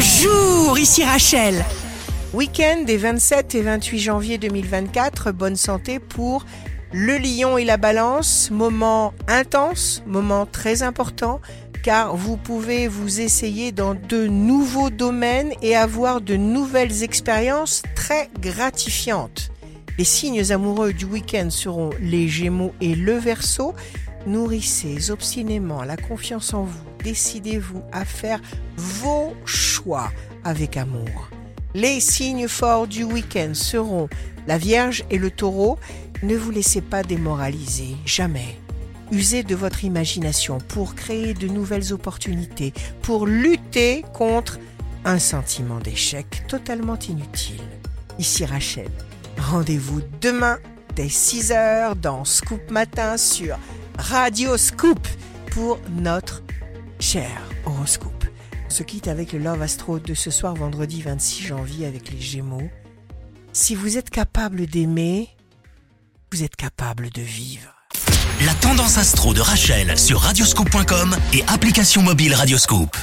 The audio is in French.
Bonjour, ici Rachel. Week-end des 27 et 28 janvier 2024, bonne santé pour le lion et la balance, moment intense, moment très important, car vous pouvez vous essayer dans de nouveaux domaines et avoir de nouvelles expériences très gratifiantes. Les signes amoureux du week-end seront les Gémeaux et le Verseau. Nourrissez obstinément la confiance en vous. Décidez-vous à faire vos avec amour. Les signes forts du week-end seront la Vierge et le Taureau. Ne vous laissez pas démoraliser, jamais. Usez de votre imagination pour créer de nouvelles opportunités, pour lutter contre un sentiment d'échec totalement inutile. Ici Rachel. Rendez-vous demain dès 6h dans Scoop Matin sur Radio Scoop pour notre cher horoscope. On se quitte avec le Love Astro de ce soir vendredi 26 janvier avec les Gémeaux. Si vous êtes capable d'aimer, vous êtes capable de vivre. La tendance astro de Rachel sur radioscope.com et application mobile Radioscope.